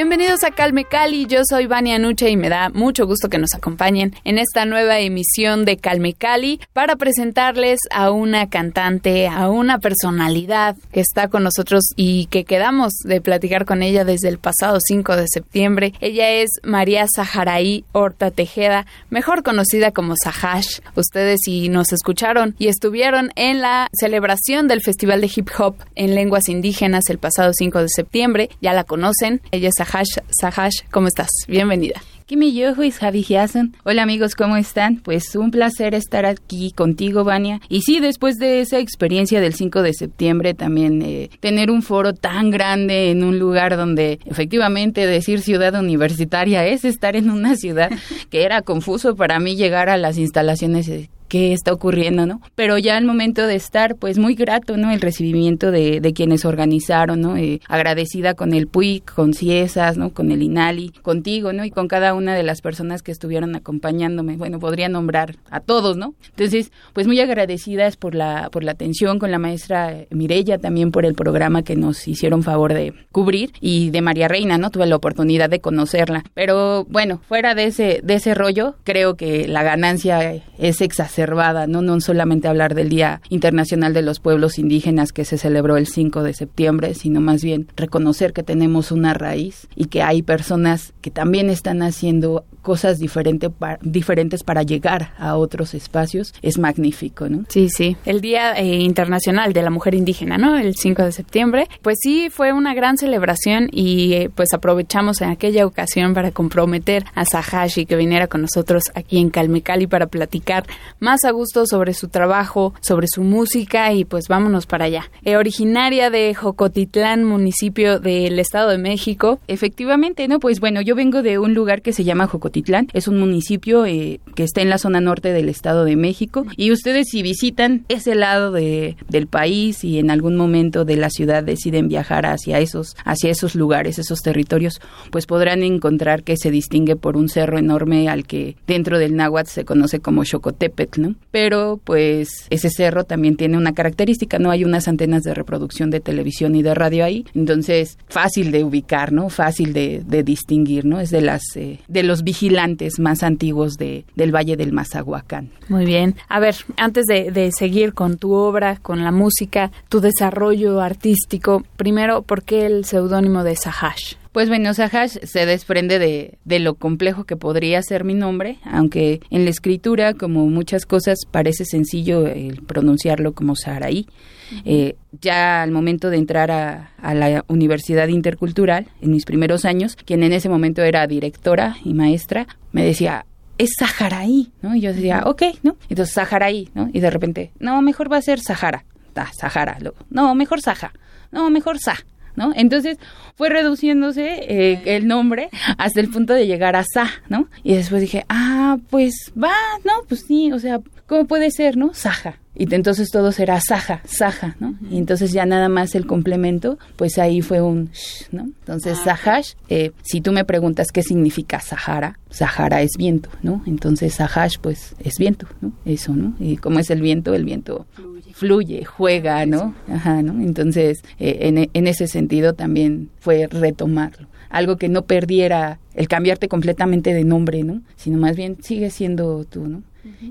Bienvenidos a Calme Cali, yo soy Vania Nuche y me da mucho gusto que nos acompañen en esta nueva emisión de Calme Cali para presentarles a una cantante, a una personalidad que está con nosotros y que quedamos de platicar con ella desde el pasado 5 de septiembre. Ella es María Saharaí Horta Tejeda, mejor conocida como Sahash. Ustedes si nos escucharon y estuvieron en la celebración del Festival de Hip Hop en lenguas indígenas el pasado 5 de septiembre, ya la conocen. Ella es ¿cómo estás? Bienvenida. Hola amigos, ¿cómo están? Pues un placer estar aquí contigo, Vania. Y sí, después de esa experiencia del 5 de septiembre, también eh, tener un foro tan grande en un lugar donde efectivamente decir ciudad universitaria es estar en una ciudad que era confuso para mí llegar a las instalaciones qué está ocurriendo, ¿no? Pero ya al momento de estar, pues muy grato, ¿no? El recibimiento de, de quienes organizaron, ¿no? Eh, agradecida con el PUIC, con CIESAS, ¿no? Con el INALI, contigo, ¿no? Y con cada una de las personas que estuvieron acompañándome. Bueno, podría nombrar a todos, ¿no? Entonces, pues muy agradecidas por la, por la atención con la maestra Mirella, también por el programa que nos hicieron favor de cubrir y de María Reina, ¿no? Tuve la oportunidad de conocerla. Pero bueno, fuera de ese, de ese rollo, creo que la ganancia es exacerbada ¿no? No solamente hablar del Día Internacional de los Pueblos Indígenas que se celebró el 5 de septiembre, sino más bien reconocer que tenemos una raíz y que hay personas que también están haciendo cosas diferente diferentes para llegar a otros espacios es magnífico, ¿no? Sí, sí. El Día eh, Internacional de la Mujer Indígena, ¿no? El 5 de septiembre. Pues sí, fue una gran celebración y eh, pues aprovechamos en aquella ocasión para comprometer a Sahashi que viniera con nosotros aquí en Calmecali para platicar más a gusto sobre su trabajo, sobre su música y pues vámonos para allá. Eh, originaria de Jocotitlán, municipio del Estado de México. Efectivamente, ¿no? Pues bueno, yo vengo de un lugar que se llama Jocotitlán. Es un municipio eh, que está en la zona norte del Estado de México. Y ustedes si visitan ese lado de, del país y en algún momento de la ciudad deciden viajar hacia esos, hacia esos lugares, esos territorios, pues podrán encontrar que se distingue por un cerro enorme al que dentro del náhuatl se conoce como Xocotepetl, pero pues ese cerro también tiene una característica, no hay unas antenas de reproducción de televisión y de radio ahí, entonces fácil de ubicar, ¿no? Fácil de, distinguir, ¿no? Es de las eh, de los vigilantes más antiguos de, del Valle del Mazahuacán. Muy bien. A ver, antes de, de seguir con tu obra, con la música, tu desarrollo artístico, primero, ¿por qué el seudónimo de Sahash? Pues bueno, Sahash se desprende de, de, lo complejo que podría ser mi nombre, aunque en la escritura, como muchas cosas, parece sencillo el pronunciarlo como Saharaí. Eh, ya al momento de entrar a, a, la Universidad Intercultural, en mis primeros años, quien en ese momento era directora y maestra, me decía, es Saharaí, ¿no? Y yo decía, ok, ¿no? Entonces, Saharaí, ¿no? Y de repente, no, mejor va a ser Sahara. Ah, Sahara. No, mejor Saha. No, mejor Sah. ¿No? Entonces fue reduciéndose eh, el nombre hasta el punto de llegar a Sa, ¿no? Y después dije, ah, pues va, ¿no? Pues sí, o sea, ¿cómo puede ser, no? Saja. Y entonces todo será Saja, Saja, ¿no? Y entonces ya nada más el complemento, pues ahí fue un sh, ¿no? Entonces ah, Sahash, eh, si tú me preguntas qué significa Sahara, Sahara es viento, ¿no? Entonces Sahash, pues es viento, ¿no? Eso, ¿no? Y como es el viento, el viento fluye, juega, ¿no? Ajá, ¿no? Entonces, eh, en, ese sentido también fue retomarlo. Algo que no perdiera el cambiarte completamente de nombre, ¿no? Sino más bien sigue siendo tú, ¿no?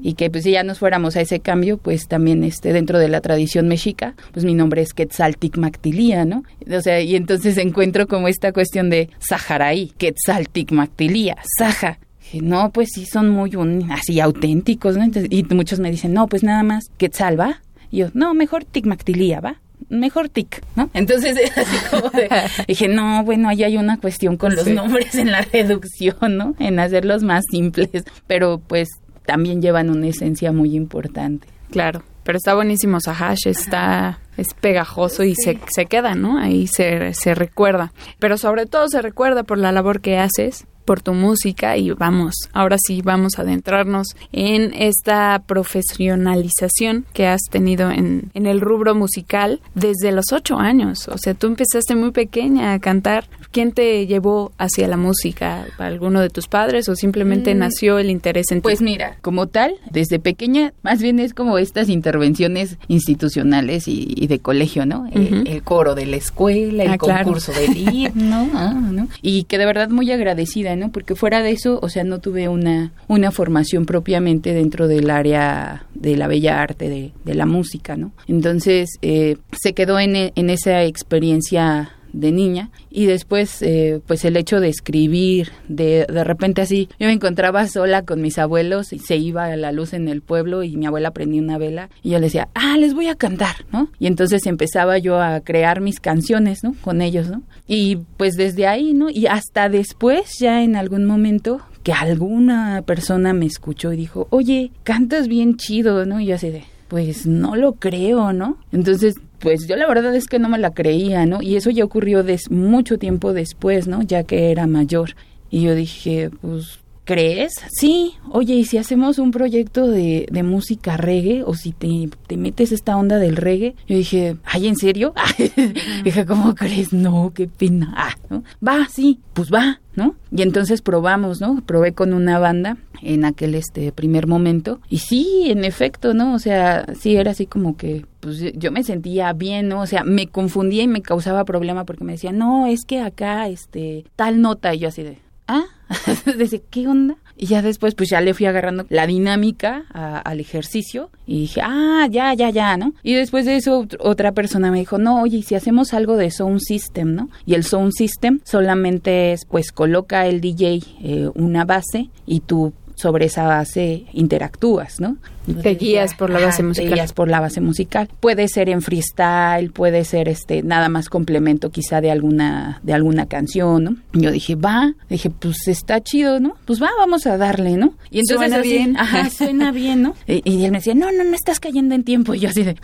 Y que pues si ya nos fuéramos a ese cambio, pues también este dentro de la tradición mexica, pues mi nombre es Quetzalticmactilía, ¿no? O sea, y entonces encuentro como esta cuestión de Saharaí, Quetzalticmactilía, Saja, no, pues sí son muy así auténticos, ¿no? y muchos me dicen, no, pues nada más Quetzal, ¿va? Y yo, no, mejor ticmactilía, ¿va? Mejor tic, ¿no? Entonces, así como dije, no, bueno, ahí hay una cuestión con los nombres en la reducción, ¿no? En hacerlos más simples, pero pues también llevan una esencia muy importante. Claro, pero está buenísimo Sahash, está es pegajoso y se, se queda, ¿no? Ahí se, se recuerda. Pero sobre todo se recuerda por la labor que haces por tu música y vamos, ahora sí vamos a adentrarnos en esta profesionalización que has tenido en, en el rubro musical desde los ocho años. O sea, tú empezaste muy pequeña a cantar. ¿Quién te llevó hacia la música? ¿Alguno de tus padres o simplemente mm, nació el interés en ti? Pues mira, como tal, desde pequeña, más bien es como estas intervenciones institucionales y, de colegio, ¿no? el, coro de la escuela, el ah, concurso de himno, ah, ¿no? Y que de verdad muy agradecida, ¿no? Porque fuera de eso, o sea, no tuve una, una formación propiamente dentro del área de la bella arte, de, de la música, ¿no? Entonces, eh, se quedó en, en esa experiencia de niña y después eh, pues el hecho de escribir de, de repente así yo me encontraba sola con mis abuelos y se iba a la luz en el pueblo y mi abuela prendía una vela y yo le decía ah les voy a cantar no y entonces empezaba yo a crear mis canciones no con ellos no y pues desde ahí no y hasta después ya en algún momento que alguna persona me escuchó y dijo oye cantas bien chido no y yo así de pues no lo creo, ¿no? Entonces pues yo la verdad es que no me la creía, ¿no? Y eso ya ocurrió des mucho tiempo después, ¿no? Ya que era mayor. Y yo dije, pues, ¿crees? Sí, oye, ¿y si hacemos un proyecto de, de música reggae? O si te, te, metes esta onda del reggae. Yo dije, ¿ay, en serio? dije, ¿cómo crees? No, qué pena. Ah, ¿no? Va, sí, pues va, ¿no? Y entonces probamos, ¿no? Probé con una banda en aquel este primer momento y sí, en efecto, ¿no? O sea, sí era así como que pues yo me sentía bien, ¿no? O sea, me confundía y me causaba problema porque me decía, "No, es que acá este tal nota" y yo así de, "Ah, desde qué onda?" Y ya después, pues ya le fui agarrando la dinámica al ejercicio y dije, ah, ya, ya, ya, ¿no? Y después de eso, otra persona me dijo, no, oye, si hacemos algo de sound system, ¿no? Y el sound system solamente es, pues, coloca el DJ eh, una base y tú sobre esa base interactúas, ¿no? Te guías por la base musical. Te guías por la base musical. Puede ser en freestyle, puede ser este nada más complemento quizá de alguna de alguna canción, ¿no? Yo dije, "Va", dije, "Pues está chido, ¿no? Pues va, vamos a darle, ¿no?" Y entonces suena bien. Ajá, suena bien, ¿no? Y, él me decía, "No, no, no estás cayendo en tiempo." Y yo así de,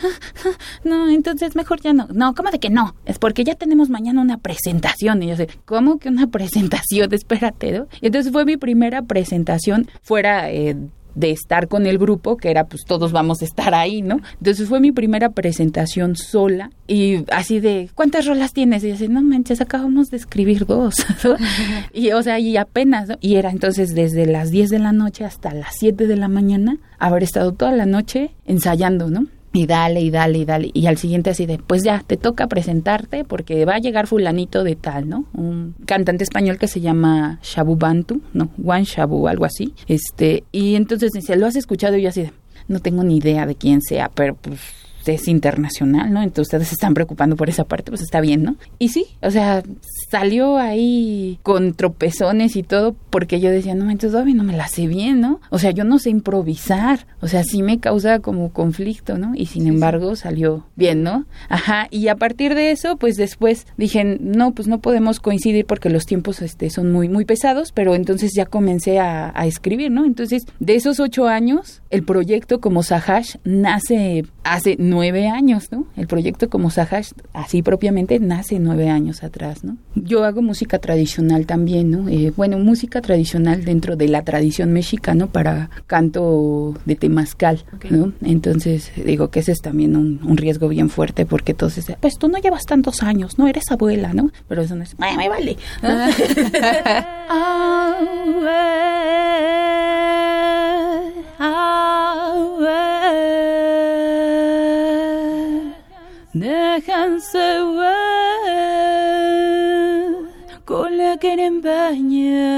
"No, entonces mejor ya no." No, ¿cómo de que no? Es porque ya tenemos mañana una presentación." Y yo así, "¿Cómo que una presentación? Espérate, ¿no?" Y entonces fue mi primera presentación fuera eh, de estar con el grupo, que era pues todos vamos a estar ahí, ¿no? Entonces fue mi primera presentación sola y así de, ¿cuántas rolas tienes? Y así, no manches, acabamos de escribir dos. y o sea, y apenas. Y era entonces desde las 10 de la noche hasta las 7 de la mañana, haber estado toda la noche ensayando, ¿no? Y dale y dale y dale. Y al siguiente así de pues ya te toca presentarte porque va a llegar fulanito de tal no un cantante español que se llama Shabu Bantu no Juan Shabu algo así. Este y entonces dice lo has escuchado y yo así de no tengo ni idea de quién sea pero pues es internacional, ¿no? Entonces ustedes se están preocupando por esa parte, pues está bien, ¿no? Y sí, o sea, salió ahí con tropezones y todo, porque yo decía, no, entonces todavía no me la sé bien, ¿no? O sea, yo no sé improvisar, o sea, sí me causa como conflicto, ¿no? Y sin embargo salió bien, ¿no? Ajá, y a partir de eso, pues después dije, no, pues no podemos coincidir porque los tiempos este, son muy, muy pesados, pero entonces ya comencé a, a escribir, ¿no? Entonces, de esos ocho años, el proyecto como Sahash nace hace nueve años, ¿no? El proyecto como Sahash, así propiamente, nace nueve años atrás, ¿no? Yo hago música tradicional también, ¿no? Eh, bueno, música tradicional dentro de la tradición mexicana para canto de temazcal, ¿no? Entonces, digo que ese es también un, riesgo bien fuerte porque entonces, pues tú no llevas tantos años, ¿no? Eres abuela, ¿no? Pero eso no es, me, me vale. Déjense ver con la que rimbaña,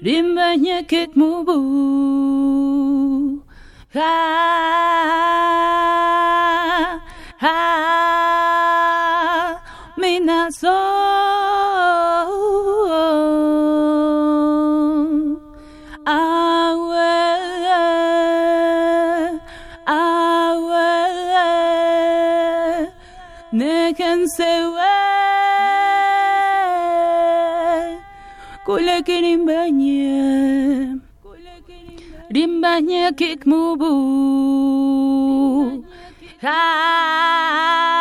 rimbaña que mubu. Ha, ha, Rimbanya kik mubu Ha Ha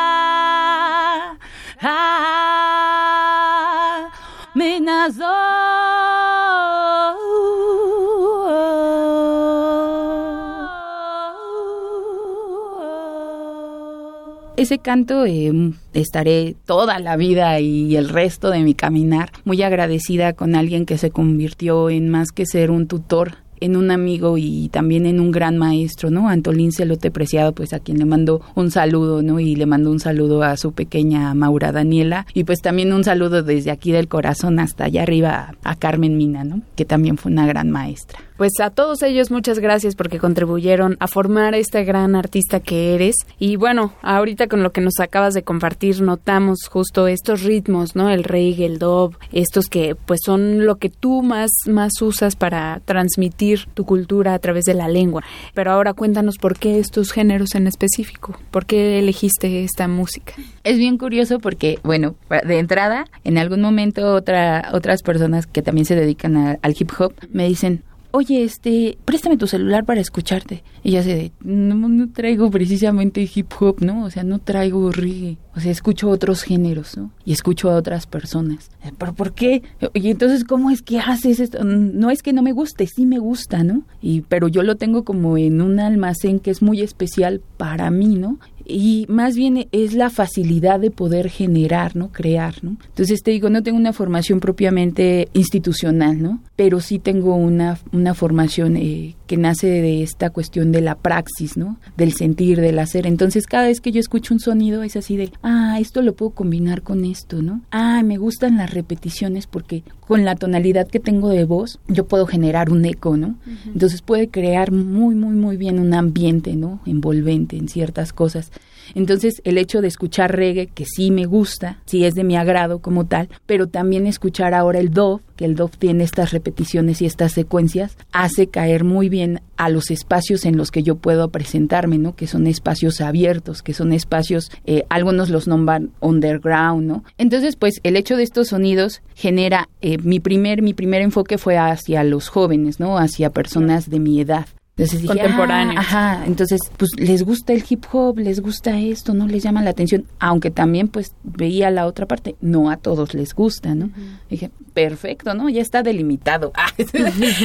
ese canto eh, estaré toda la vida y el resto de mi caminar muy agradecida con alguien que se convirtió en más que ser un tutor en un amigo y también en un gran maestro, ¿no? Antolín Celote Preciado, pues a quien le mando un saludo, ¿no? Y le mando un saludo a su pequeña Maura Daniela y pues también un saludo desde aquí del corazón hasta allá arriba a Carmen Mina, ¿no? Que también fue una gran maestra. Pues a todos ellos muchas gracias porque contribuyeron a formar este gran artista que eres. Y bueno, ahorita con lo que nos acabas de compartir notamos justo estos ritmos, ¿no? El reggae, el dub, estos que pues son lo que tú más, más usas para transmitir tu cultura a través de la lengua. Pero ahora cuéntanos por qué estos géneros en específico, por qué elegiste esta música. Es bien curioso porque, bueno, de entrada, en algún momento otra, otras personas que también se dedican al hip hop me dicen, oye, este, préstame tu celular para escucharte. Y ya se no, no traigo precisamente hip hop, ¿no? O sea, no traigo reggae. O sea, escucho otros géneros, ¿no? Y escucho a otras personas. ¿Pero por qué? Y entonces, ¿cómo es que haces esto? No es que no me guste, sí me gusta, ¿no? Y, pero yo lo tengo como en un almacén que es muy especial para mí, ¿no? Y más bien es la facilidad de poder generar, ¿no? Crear, ¿no? Entonces te digo, no tengo una formación propiamente institucional, ¿no? Pero sí tengo una, una formación eh, que nace de esta cuestión de la praxis, ¿no? Del sentir, del hacer. Entonces cada vez que yo escucho un sonido es así de, ah, esto lo puedo combinar con esto, ¿no? Ah, me gustan las repeticiones porque con la tonalidad que tengo de voz yo puedo generar un eco, ¿no? Entonces puede crear muy, muy, muy bien un ambiente, ¿no? Envolvente en ciertas cosas. Entonces, el hecho de escuchar reggae, que sí me gusta, sí es de mi agrado como tal, pero también escuchar ahora el dove, que el dove tiene estas repeticiones y estas secuencias, hace caer muy bien a los espacios en los que yo puedo presentarme, ¿no? Que son espacios abiertos, que son espacios, eh, algunos los nombran underground, ¿no? Entonces, pues, el hecho de estos sonidos genera, eh, mi primer, mi primer enfoque fue hacia los jóvenes, ¿no? Hacia personas de mi edad. Entonces contemporáneos. Ah, ajá, entonces pues les gusta el hip hop, les gusta esto, no les llama la atención, aunque también pues veía la otra parte, no a todos les gusta, ¿no? Dije, perfecto, ¿no? Ya está delimitado. Ah,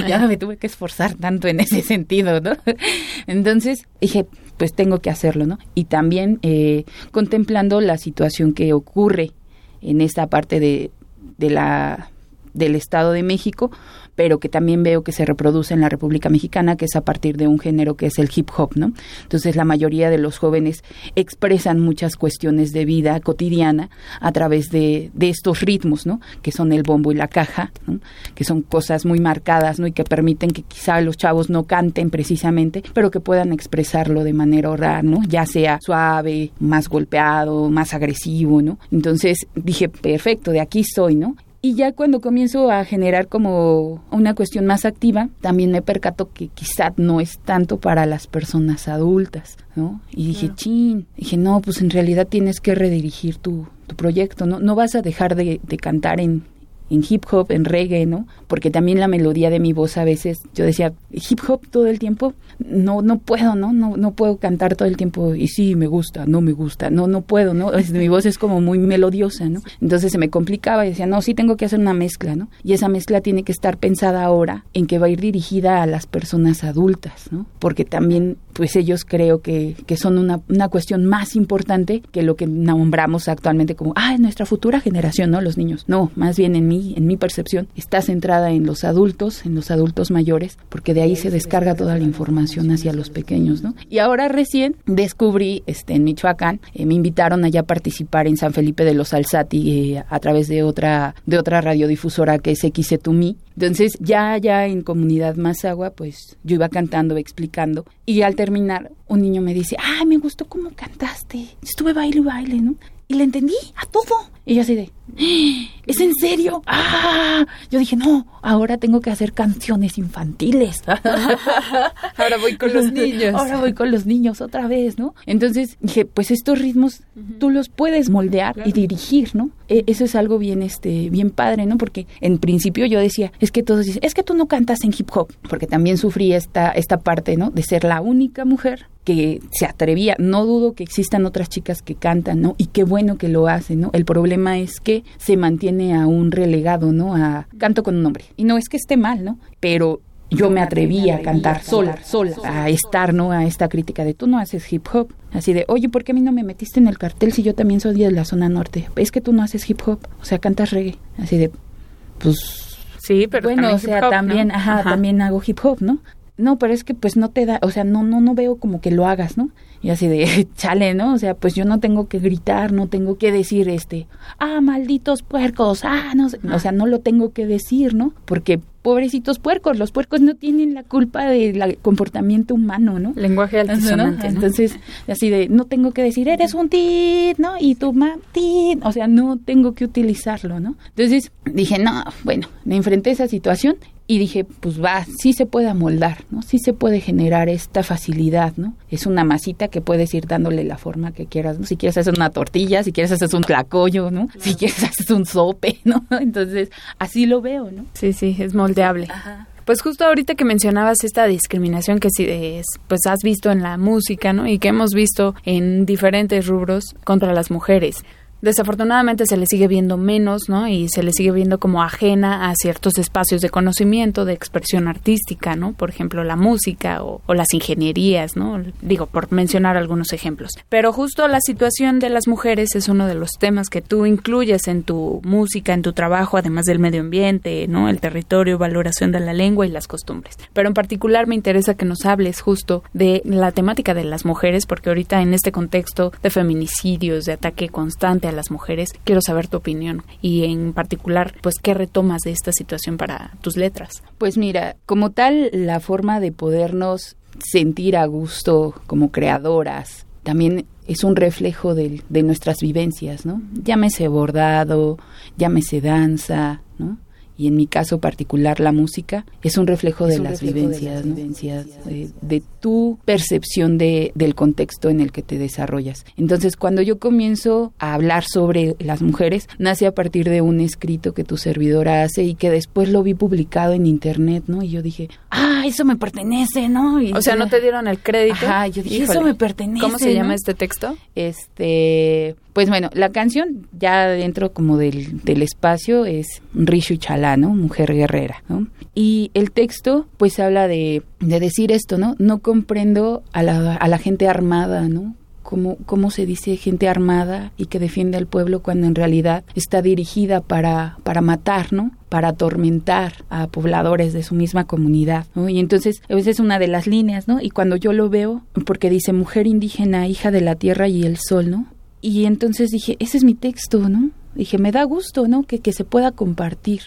ya me tuve que esforzar tanto en ese sentido, ¿no? Entonces dije, pues tengo que hacerlo, ¿no? Y también eh, contemplando la situación que ocurre en esta parte de, de la del Estado de México, pero que también veo que se reproduce en la República Mexicana, que es a partir de un género que es el hip hop, ¿no? Entonces la mayoría de los jóvenes expresan muchas cuestiones de vida cotidiana a través de, de estos ritmos, ¿no? Que son el bombo y la caja, ¿no? Que son cosas muy marcadas, ¿no? Y que permiten que quizá los chavos no canten precisamente, pero que puedan expresarlo de manera oral, ¿no? Ya sea suave, más golpeado, más agresivo, ¿no? Entonces dije, perfecto, de aquí soy, ¿no? Y ya cuando comienzo a generar como una cuestión más activa, también me percato que quizá no es tanto para las personas adultas, ¿no? Y dije, chin, dije, no, pues en realidad tienes que redirigir tu, tu proyecto, ¿no? No vas a dejar de, de cantar en, en hip hop, en reggae, ¿no? Porque también la melodía de mi voz a veces, yo decía, hip hop todo el tiempo, no, no puedo, ¿no? No, no puedo cantar todo el tiempo y sí, me gusta, no me gusta, no, no puedo, ¿no? mi voz es como muy melodiosa, ¿no? Entonces se me complicaba y decía, no, sí tengo que hacer una mezcla, ¿no? Y esa mezcla tiene que estar pensada ahora en que va a ir dirigida a las personas adultas, ¿no? Porque también, pues ellos creo que, que son una, una cuestión más importante que lo que nombramos actualmente como, ah, nuestra futura generación, ¿no? Los niños. No, más bien en mí en mi percepción, está centrada en los adultos, en los adultos mayores, porque de ahí se descarga toda la información hacia los pequeños, ¿no? Y ahora recién descubrí, este, en Michoacán, eh, me invitaron allá a participar en San Felipe de los Alzati eh, a través de otra, de otra radiodifusora que es XETUMI. Entonces, ya, ya en Comunidad Más Agua, pues yo iba cantando, explicando, y al terminar, un niño me dice, ay, me gustó cómo cantaste, estuve baile y baile, ¿no? Y le entendí a todo. Y yo así de, ¿es en serio? ¡Ah! Yo dije, no, ahora tengo que hacer canciones infantiles. ahora voy con los niños. Ahora voy con los niños otra vez, ¿no? Entonces dije, pues estos ritmos tú los puedes moldear y dirigir, ¿no? E, eso es algo bien, este, bien padre, ¿no? Porque en principio yo decía, es que todos dicen, es que tú no cantas en hip hop, porque también sufrí esta, esta parte, ¿no? De ser la única mujer que se atrevía. No dudo que existan otras chicas que cantan, ¿no? Y qué bueno que lo hacen, ¿no? El problema es que se mantiene a un relegado, ¿no? A canto con un hombre. Y no es que esté mal, ¿no? Pero yo me atreví a cantar sola, sola, a estar, ¿no? A esta crítica de tú no haces hip hop. Así de, oye, ¿por qué a mí no me metiste en el cartel si yo también soy de la zona norte? Es que tú no haces hip hop, o sea, cantas reggae. Así de, pues... Sí, pero bueno, o sea, también, ajá, también hago hip hop, ¿no? No, pero es que pues no te da, o sea, no, no, no veo como que lo hagas, ¿no? Y así de, chale, ¿no? O sea, pues yo no tengo que gritar, no tengo que decir este, ah, malditos puercos, ah, no sé, o sea, no lo tengo que decir, ¿no? Porque pobrecitos puercos, los puercos no tienen la culpa del comportamiento humano, ¿no? Lenguaje altisonante. Entonces, así de, no tengo que decir, eres un tit, ¿no? Y tu ma, tit, o sea, no tengo que utilizarlo, ¿no? Entonces dije, no, bueno, me enfrenté a esa situación y dije, pues va, sí se puede amoldar, ¿no? Sí se puede generar esta facilidad, ¿no? Es una masita que puedes ir dándole la forma que quieras, ¿no? Si quieres hacer una tortilla, si quieres hacer un tlacoyo, ¿no? Si quieres hacer un sope, ¿no? Entonces, así lo veo, ¿no? Sí, sí, es moldeable. Pues justo ahorita que mencionabas esta discriminación que sí pues has visto en la música, ¿no? Y que hemos visto en diferentes rubros contra las mujeres desafortunadamente se le sigue viendo menos, ¿no? Y se le sigue viendo como ajena a ciertos espacios de conocimiento, de expresión artística, ¿no? Por ejemplo, la música o, las ingenierías, ¿no? Digo, por mencionar algunos ejemplos. Pero justo la situación de las mujeres es uno de los temas que tú incluyes en tu música, en tu trabajo, además del medio ambiente, ¿no? El territorio, valoración de la lengua y las costumbres. Pero en particular me interesa que nos hables justo de la temática de las mujeres, porque ahorita en este contexto de feminicidios, de ataque constante a las mujeres. Quiero saber tu opinión y en particular, pues, ¿qué retomas de esta situación para tus letras? Pues mira, como tal, la forma de podernos sentir a gusto como creadoras también es un reflejo de, de nuestras vivencias, ¿no? Llámese bordado, llámese danza, ¿no? Y en mi caso particular la música, es un reflejo de las vivencias, de, tu percepción de, del contexto en el que te desarrollas. Entonces, cuando yo comienzo a hablar sobre las mujeres, nace a partir de un escrito que tu servidora hace y que después lo vi publicado en internet, ¿no? Y yo dije, ah, eso me pertenece, ¿no? o sea, no te dieron el crédito. Ajá, yo dije, eso me pertenece. ¿Cómo se llama este texto? Este, pues bueno, la canción ya dentro como del, del espacio es Rishu Chalá, ¿no? Mujer guerrera, ¿no? Y el texto pues habla de, de decir esto, ¿no? No comprendo a la, a la gente armada, ¿no? Cómo, se dice gente armada y que defiende al pueblo cuando en realidad está dirigida para, para matar, ¿no? Para atormentar a pobladores de su misma comunidad. Y entonces, a veces es una de las líneas, ¿no? Y cuando yo lo veo, porque dice mujer indígena, hija de la tierra y el sol, ¿no? Y entonces dije, ese es mi texto, ¿no? Dije, me da gusto, ¿no? Que, que se pueda compartir.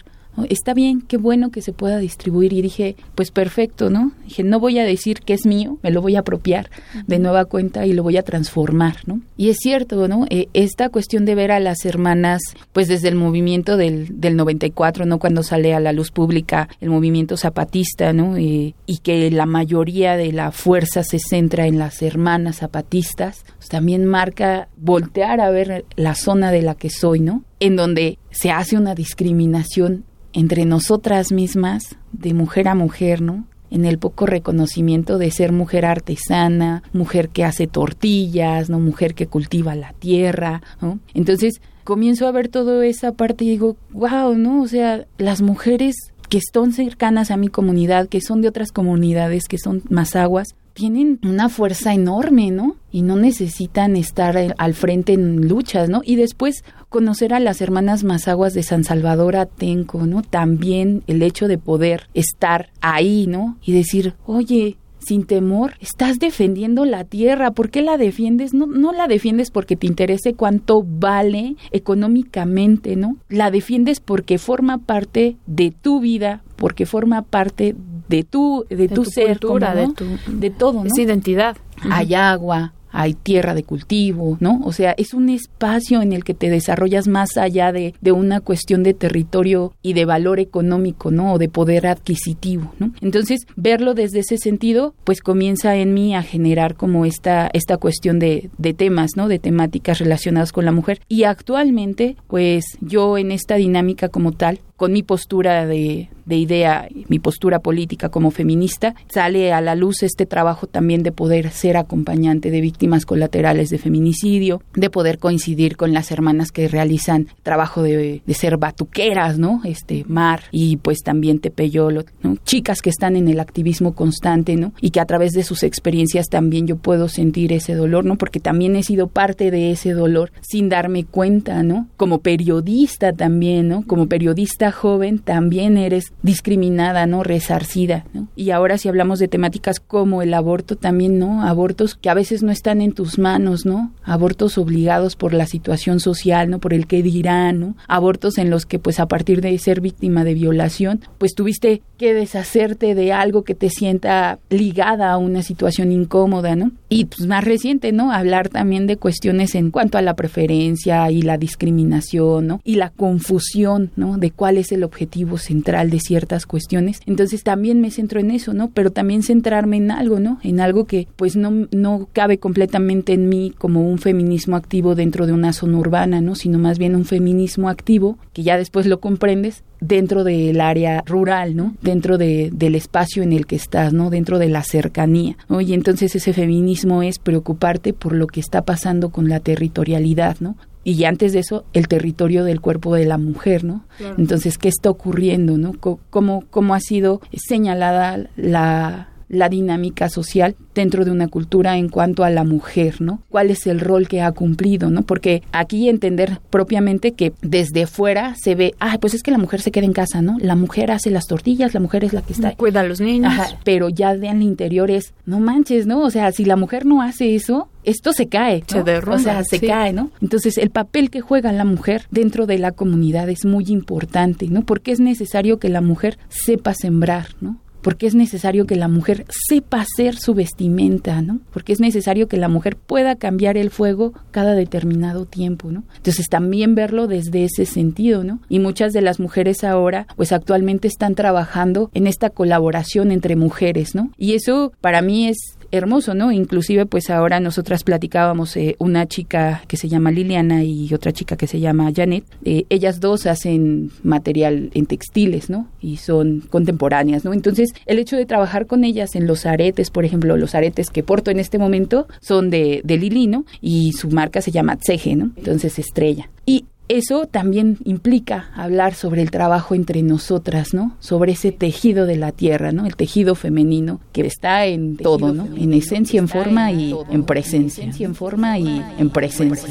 Está bien, qué bueno que se pueda distribuir. Y dije, pues perfecto, ¿no? Dije, no voy a decir que es mío, me lo voy a apropiar de nueva cuenta y lo voy a transformar, ¿no? Y es cierto, ¿no? Eh, esta cuestión de ver a las hermanas, pues desde el movimiento del, del 94, ¿no? Cuando sale a la luz pública el movimiento zapatista, ¿no? Eh, y que la mayoría de la fuerza se centra en las hermanas zapatistas, pues también marca voltear a ver la zona de la que soy, ¿no? En donde se hace una discriminación entre nosotras mismas, de mujer a mujer, ¿no? En el poco reconocimiento de ser mujer artesana, mujer que hace tortillas, ¿no? Mujer que cultiva la tierra, ¿no? Entonces, comienzo a ver toda esa parte y digo, wow, ¿no? O sea, las mujeres que están cercanas a mi comunidad, que son de otras comunidades, que son más aguas, tienen una fuerza enorme, ¿no? Y no necesitan estar al frente en luchas, ¿no? Y después conocer a las hermanas Mazaguas de San Salvador Atenco, ¿no? También el hecho de poder estar ahí, ¿no? Y decir, oye, sin temor, estás defendiendo la tierra. ¿Por qué la defiendes? No, no la defiendes porque te interese cuánto vale económicamente, ¿no? La defiendes porque forma parte de tu vida, porque forma parte de tu, de, tu, ser, de, tu, de todo, ¿no? Es identidad. Hay agua, hay tierra de cultivo, ¿no? O sea, es un espacio en el que te desarrollas más allá de, de, una cuestión de territorio y de valor económico, ¿no? O de poder adquisitivo, ¿no? Entonces, verlo desde ese sentido, pues comienza en mí a generar como esta, esta cuestión de, de temas, ¿no? De temáticas relacionadas con la mujer. Y actualmente, pues yo en esta dinámica como tal, con mi postura de, de idea, mi postura política como feminista, sale a la luz este trabajo también de poder ser acompañante de víctimas colaterales de feminicidio, de poder coincidir con las hermanas que realizan trabajo de, ser batuqueras, ¿no? Este, Mar y pues también Tepeyolo, ¿no? Chicas que están en el activismo constante, ¿no? Y que a través de sus experiencias también yo puedo sentir ese dolor, ¿no? Porque también he sido parte de ese dolor sin darme cuenta, ¿no? Como periodista también, ¿no? Como periodista joven también eres discriminada, ¿no? Resarcida, ¿no? Y ahora si hablamos de temáticas como el aborto también, ¿no? Abortos que a veces no están en tus manos, ¿no? Abortos obligados por la situación social, ¿no? Por el que dirán, ¿no? Abortos en los que pues a partir de ser víctima de violación, pues tuviste que deshacerte de algo que te sienta ligada a una situación incómoda, ¿no? Y pues más reciente, ¿no? Hablar también de cuestiones en cuanto a la preferencia y la discriminación, ¿no? Y la confusión, ¿no? De cuál es el objetivo central de ciertas cuestiones. Entonces también me centro en eso, ¿no? Pero también centrarme en algo, ¿no? En algo que pues no, no cabe completamente en mí como un feminismo activo dentro de una zona urbana, ¿no? Sino más bien un feminismo activo que ya después lo comprendes dentro del área rural, ¿no? Dentro de, del espacio en el que estás, ¿no? Dentro de la cercanía. Y entonces ese feminismo es preocuparte por lo que está pasando con la territorialidad, ¿no? Y antes de eso, el territorio del cuerpo de la mujer, ¿no? Entonces, ¿qué está ocurriendo, no? ¿Cómo, cómo ha sido señalada la, la dinámica social dentro de una cultura en cuanto a la mujer, ¿no? ¿Cuál es el rol que ha cumplido, ¿no? Porque aquí entender propiamente que desde fuera se ve, ah, pues es que la mujer se queda en casa, ¿no? La mujer hace las tortillas, la mujer es la que está... Cuida a los niños. Ajá, pero ya de el interior es, no manches, ¿no? O sea, si la mujer no hace eso, esto se cae, se derrumba, o sea, se cae, ¿no? Entonces, el papel que juega la mujer dentro de la comunidad es muy importante, ¿no? Porque es necesario que la mujer sepa sembrar, ¿no? Porque es necesario que la mujer sepa hacer su vestimenta, ¿no? Porque es necesario que la mujer pueda cambiar el fuego cada determinado tiempo, ¿no? Entonces también verlo desde ese sentido, ¿no? Y muchas de las mujeres ahora, pues actualmente están trabajando en esta colaboración entre mujeres, ¿no? Y eso para mí es hermoso, ¿no? Inclusive, pues ahora nosotras platicábamos eh, una chica que se llama Liliana y otra chica que se llama Janet. Eh, ellas dos hacen material en textiles, ¿no? Y son contemporáneas, ¿no? Entonces, el hecho de trabajar con ellas en los aretes, por ejemplo, los aretes que porto en este momento son de, de Lili, ¿no? Y su marca se llama Tseje, ¿no? Entonces, estrella. Y eso también implica hablar sobre el trabajo entre nosotras, ¿no? Sobre ese tejido de la tierra, ¿no? El tejido femenino que está en todo, ¿no? En esencia, en forma y en presencia. En en forma y en presencia.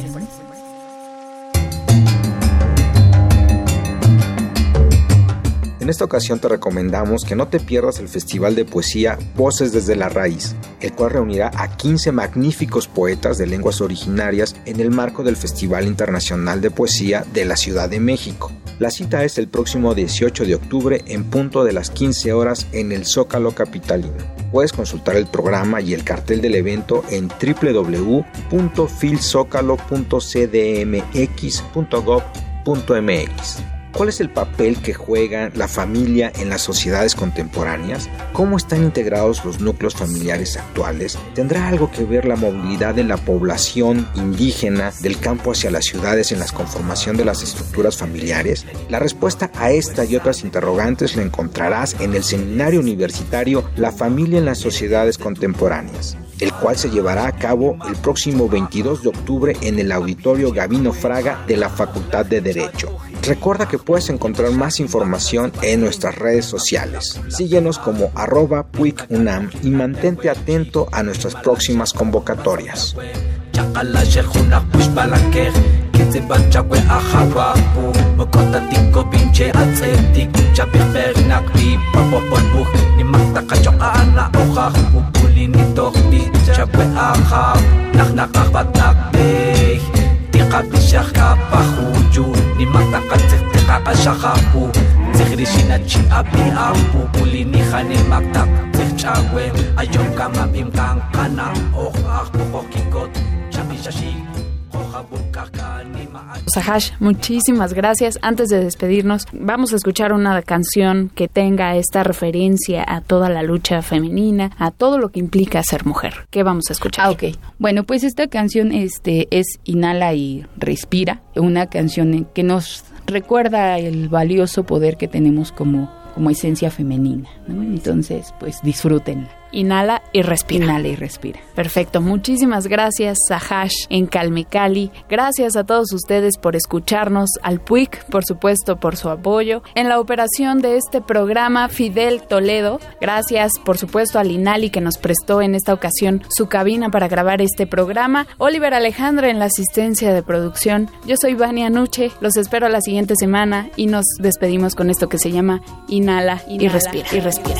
En esta ocasión te recomendamos que no te pierdas el Festival de Poesía Voces desde la Raíz, el cual reunirá a 15 magníficos poetas de lenguas originarias en el marco del Festival Internacional de Poesía de la Ciudad de México. La cita es el próximo 18 de octubre en punto de las 15 horas en el Zócalo Capitalino. Puedes consultar el programa y el cartel del evento en www.filzocalo.cdmx.gov.mx. ¿Cuál es el papel que juega la familia en las sociedades contemporáneas? ¿Cómo están integrados los núcleos familiares actuales? ¿Tendrá algo que ver la movilidad de la población indígena del campo hacia las ciudades en la conformación de las estructuras familiares? La respuesta a esta y otras interrogantes la encontrarás en el seminario universitario La familia en las sociedades contemporáneas el cual se llevará a cabo el próximo 22 de octubre en el auditorio Gavino Fraga de la Facultad de Derecho. Recuerda que puedes encontrar más información en nuestras redes sociales. Síguenos como arroba puicunam y mantente atento a nuestras próximas convocatorias. Diyo Ni matakantik kakashakapu Tikrishinachi api ampu Pulinihani maktak tikchagwem Ayom kamabim kang kana Oh ah Sahash, muchísimas gracias. Antes de despedirnos, vamos a escuchar una canción que tenga esta referencia a toda la lucha femenina, a todo lo que implica ser mujer. ¿Qué vamos a escuchar? Ah, ok. Bueno, pues esta canción este, es Inhala y Respira, una canción que nos recuerda el valioso poder que tenemos como, como esencia femenina. Entonces, pues disfrútenla. Inhala y respira. Inhala y respira. Perfecto. Muchísimas gracias a Hash en Calmecali. Gracias a todos ustedes por escucharnos, al PUIC, por supuesto, por su apoyo. En la operación de este programa, Fidel Toledo. Gracias, por supuesto, al Inali que nos prestó en esta ocasión su cabina para grabar este programa. Oliver Alejandra en la asistencia de producción. Yo soy Vania Nuche. Los espero la siguiente semana y nos despedimos con esto que se llama Inhala, y respira. Y respira.